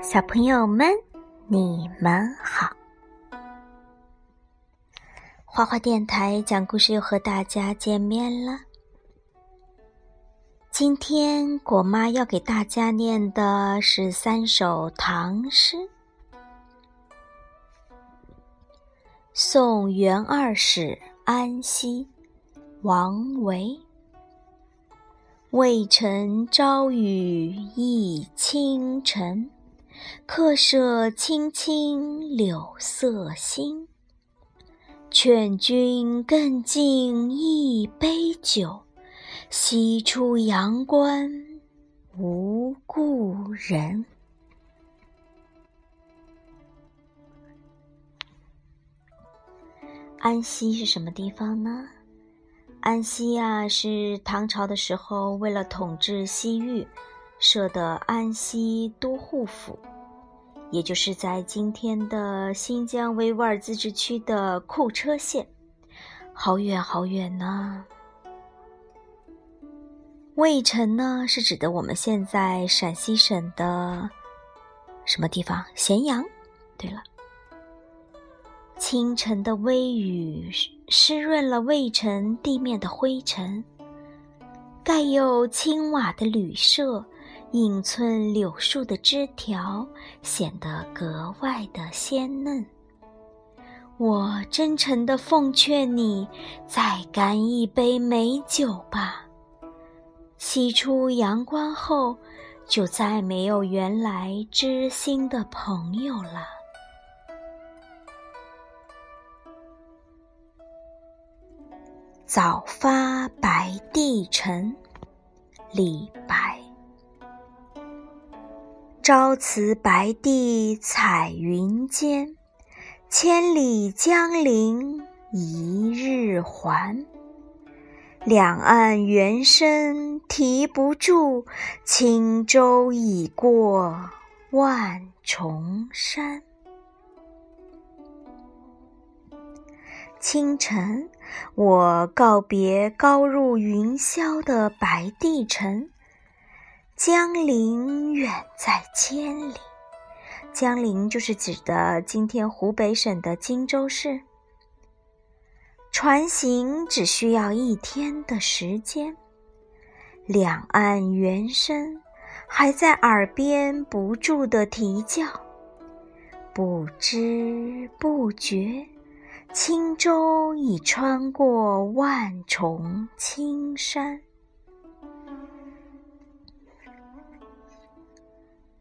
小朋友们，你们好！花花电台讲故事又和大家见面了。今天果妈要给大家念的是三首唐诗，《送元二使安西》，王维。渭城朝雨浥轻尘，客舍青青柳色新。劝君更尽一杯酒，西出阳关无故人。安西是什么地方呢？安西呀，是唐朝的时候为了统治西域设的安西都护府，也就是在今天的新疆维吾尔自治区的库车县，好远好远呢。渭城呢，是指的我们现在陕西省的什么地方？咸阳。对了。清晨的微雨湿润了渭城地面的灰尘，盖有青瓦的旅舍，隐寸柳树的枝条，显得格外的鲜嫩。我真诚的奉劝你，再干一杯美酒吧。西出阳关后，就再没有原来知心的朋友了。早发白帝城，李白。朝辞白帝彩云间，千里江陵一日还。两岸猿声啼不住，轻舟已过万重山。清晨，我告别高入云霄的白帝城，江陵远在千里。江陵就是指的今天湖北省的荆州市。船行只需要一天的时间，两岸猿声还在耳边不住的啼叫，不知不觉。轻舟已穿过万重青山。《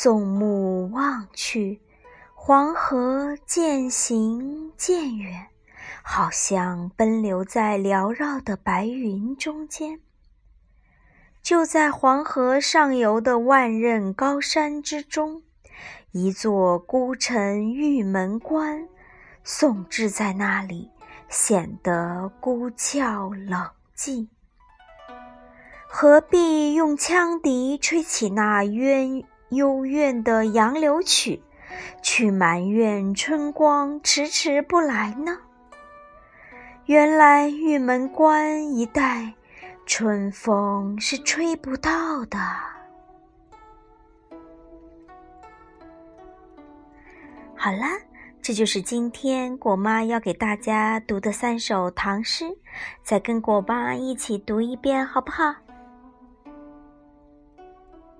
纵目望去，黄河渐行渐远，好像奔流在缭绕的白云中间。就在黄河上游的万仞高山之中，一座孤城玉门关。宋置在那里，显得孤峭冷寂。何必用羌笛吹起那冤幽怨的杨柳曲，去埋怨春光迟迟不来呢？原来玉门关一带，春风是吹不到的。好啦。这就是今天果妈要给大家读的三首唐诗，再跟果妈一起读一遍，好不好？《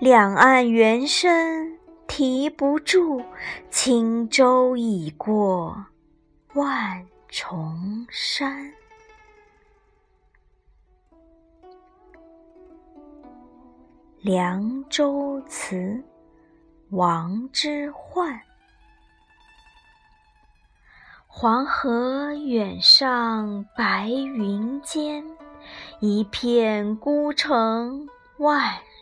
两岸猿声啼不住，轻舟已过万重山。《凉州词》王之涣。黄河远上白云间，一片孤城万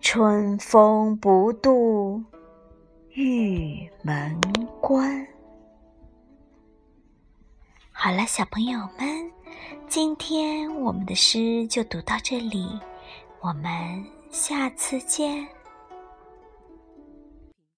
春风不度玉门关。好了，小朋友们，今天我们的诗就读到这里，我们。下次见。